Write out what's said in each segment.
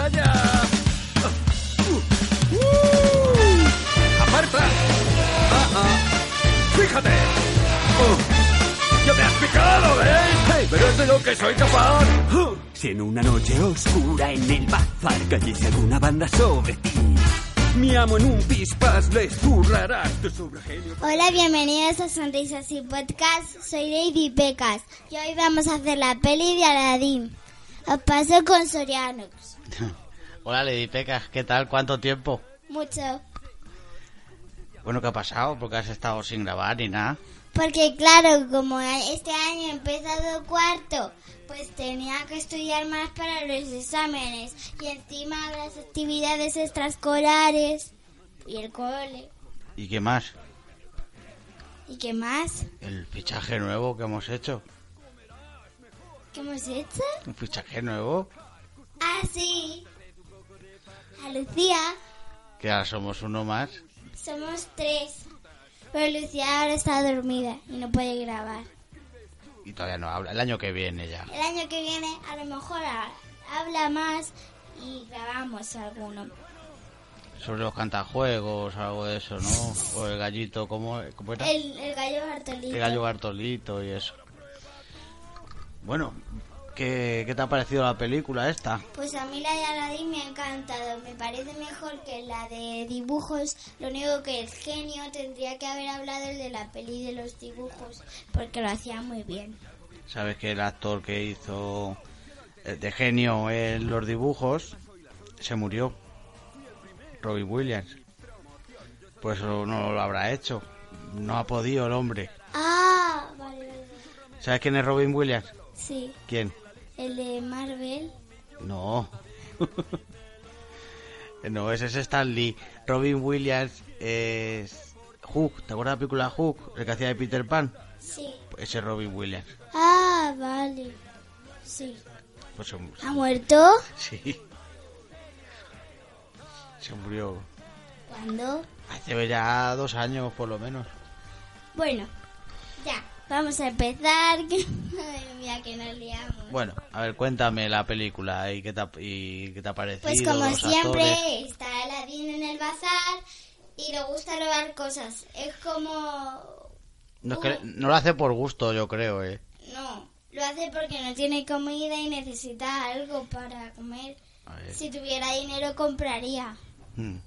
allá! Uh, uh. ¡Aparta! Ah, ah. ¡Fíjate! Uh. ¡Ya me has picado, eh! Hey, pero es de lo que soy capaz. Uh. Si en una noche oscura en el bazar cayese alguna banda sobre ti, mi amo en un pispas les burlarás de su genio. Hola, bienvenidos a Sonrisas y Podcast. Soy Lady Pecas y hoy vamos a hacer la peli de Aladdin. Os paso con Soriano. Hola Lady Pecas, ¿qué tal? ¿Cuánto tiempo? Mucho. Bueno, ¿qué ha pasado? Porque has estado sin grabar ni nada. Porque claro, como este año he empezado cuarto, pues tenía que estudiar más para los exámenes y encima las actividades extraescolares y el cole. ¿Y qué más? ¿Y qué más? El fichaje nuevo que hemos hecho. ¿Qué hemos hecho? ¿Un fichaje nuevo? Sí. A Lucía. Que ahora somos uno más. Somos tres. Pero Lucía ahora está dormida y no puede grabar. Y todavía no habla. El año que viene ya. El año que viene a lo mejor habla más y grabamos alguno. Sobre los cantajuegos, algo de eso, ¿no? O el gallito, ¿cómo, cómo era? El, el gallo Bartolito. El gallo Bartolito y eso. Bueno, ¿qué, ¿qué te ha parecido la película esta? Pues a mí la de Aladdin me ha encantado. Me parece mejor que la de dibujos. Lo único que el genio tendría que haber hablado el de la peli de los dibujos, porque lo hacía muy bien. Sabes que el actor que hizo eh, de genio en los dibujos se murió. Robin Williams. Por eso no lo habrá hecho. No ha podido el hombre. Ah, vale. ¿Sabes quién es Robin Williams? Sí. ¿Quién? El de Marvel. No. no, ese es Stan Lee. Robin Williams es Hook. ¿Te acuerdas de la película Hook? El que hacía de Peter Pan. Sí. Ese es Robin Williams. Ah, vale. Sí. Pues ¿Ha muerto? sí. Se murió. ¿Cuándo? Hace ya dos años, por lo menos. Bueno, ya. Vamos a empezar. que- Madre mía, que nos liamos. Bueno, a ver, cuéntame la película y qué te ha, y qué te ha parecido. Pues como los siempre, actores. está Aladdin en el bazar y le gusta robar cosas. Es como... No, es que no lo hace por gusto, yo creo, eh. No, lo hace porque no tiene comida y necesita algo para comer. Si tuviera dinero compraría. Mm.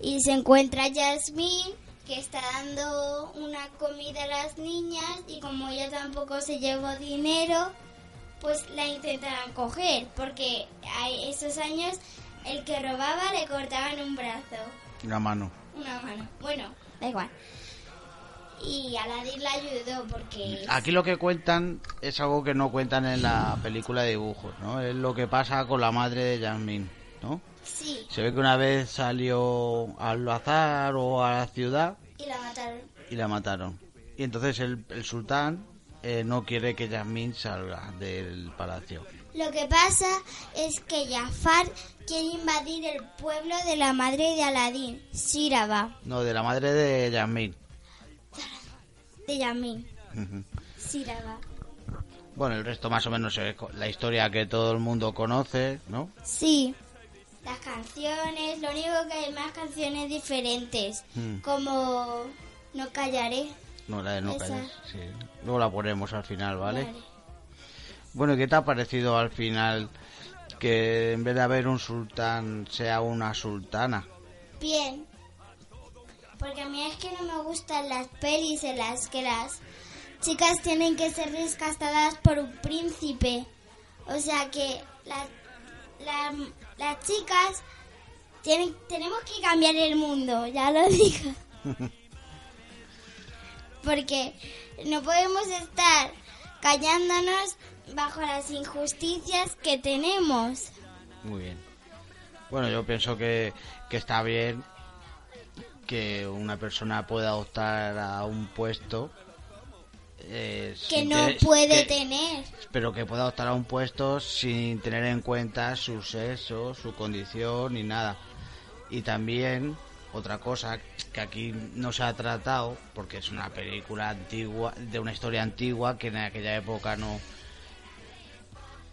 Y se encuentra Jasmine que está dando una comida a las niñas y como ella tampoco se llevó dinero, pues la intentarán coger porque a esos años el que robaba le cortaban un brazo, Una mano. una mano. Bueno, da igual. Y Aladdin la ayudó porque Aquí lo que cuentan es algo que no cuentan en la película de dibujos, ¿no? Es lo que pasa con la madre de Jasmine, ¿no? Sí, Se ve que una vez salió al bazar o a la ciudad y la mataron. y la mataron. Y entonces el, el sultán eh, no quiere que Jasmine salga del palacio. Lo que pasa es que Jafar quiere invadir el pueblo de la madre de Aladín, Síraba, No, de la madre de Jasmine. de Síraba. Bueno, el resto más o menos es la historia que todo el mundo conoce, ¿no? Sí, las canciones, lo único que hay más canciones diferentes, Mm. como No callaré. No, la de no Esa. callar, sí. Luego la ponemos al final, ¿vale? Vale. Bueno, ¿y qué te ha parecido al final que en vez de haber un sultán sea una sultana? Bien, porque a mí es que no me gustan las pelis en las que las chicas tienen que ser rescatadas por un príncipe. O sea que la- la- las chicas tenemos que cambiar el mundo, ya lo digo. Porque no podemos estar callándonos bajo las injusticias que tenemos. Muy bien. Bueno, yo pienso que, que está bien que una persona pueda optar a un puesto eh, Que no tener- puede que- tener. pero que pueda optar a un puesto sin tener en cuenta su sexo, su condición ni nada. Y también otra cosa que aquí no se ha tratado, porque es una película antigua, de una historia antigua que en aquella época no,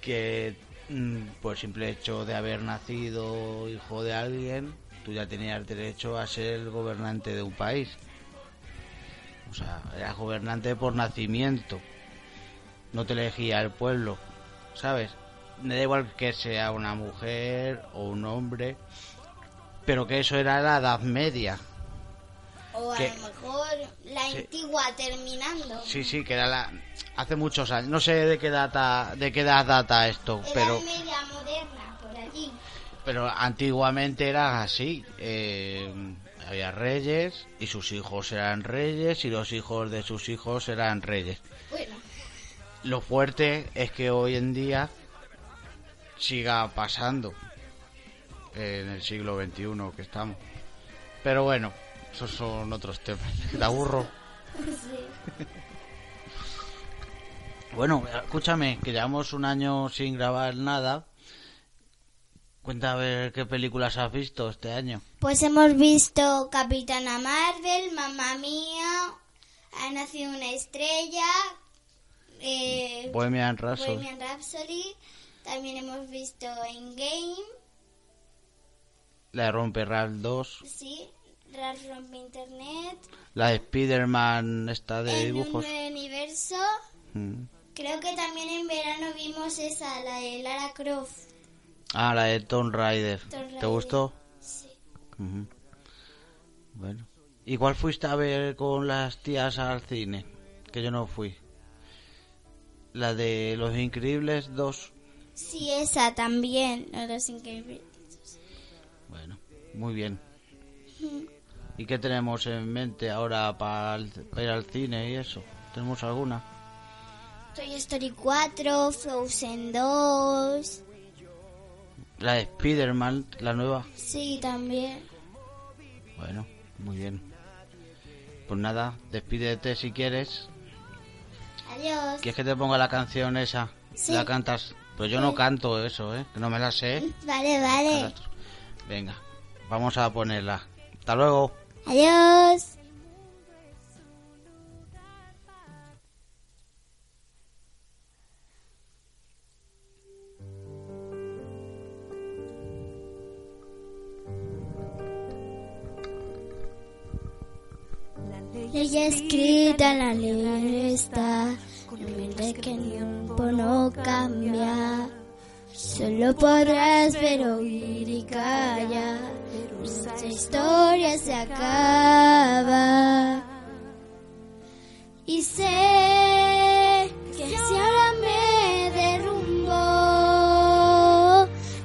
que mm, por el simple hecho de haber nacido hijo de alguien, tú ya tenías derecho a ser el gobernante de un país. O sea, eras gobernante por nacimiento. No te elegía el pueblo, ¿sabes? Me da igual que sea una mujer o un hombre, pero que eso era la Edad Media. O a lo mejor la Sí. antigua terminando. Sí, sí, que era la hace muchos años. No sé de qué data de qué edad data esto, pero media moderna, por allí. pero antiguamente era así. eh, había reyes y sus hijos eran reyes y los hijos de sus hijos eran reyes. Bueno, Lo fuerte es que hoy en día siga pasando en el siglo XXI que estamos. Pero bueno, esos son otros temas. ¿Te aburro? sí. Bueno, escúchame, que llevamos un año sin grabar nada. Cuenta a ver qué películas has visto este año. Pues hemos visto Capitana Marvel, Mamma Mía, Ha nacido una estrella, eh, Bohemian Rhapsody. Bohemian Rhapsody, también hemos visto Endgame, La de Romperral 2. sí, Ras Rompe Internet, La de Spider-Man esta de en un dibujos. nuevo universo. Mm. Creo que también en verano vimos esa, la de Lara Croft. Ah, la de Tomb Raider. Tomb ¿Te Raider. gustó? Sí. Ujú. Bueno. ¿Y cuál fuiste a ver con las tías al cine? Que yo no fui. La de Los Increíbles 2. Sí, esa también, los increíbles. Bueno, muy bien. ¿Y qué tenemos en mente ahora para ir al cine y eso? ¿Tenemos alguna? Toy Story 4, Frozen 2. La de Spider-Man, la nueva. Sí, también. Bueno, muy bien. Pues nada, despídete si quieres. Adiós. ¿Quieres que te ponga la canción esa? Sí. ¿La cantas? Pues yo no canto eso, ¿eh? Que no me la sé. Vale, vale. Venga, vamos a ponerla. Hasta luego. Adiós. Ley escrita, la ley está, mientras que el tiempo no cambia. Solo podrás ver, oír y callar. Nuestra historia se acaba. Y sé que si ahora me derrumbo,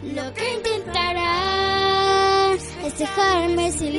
lo que intentarás es dejarme sin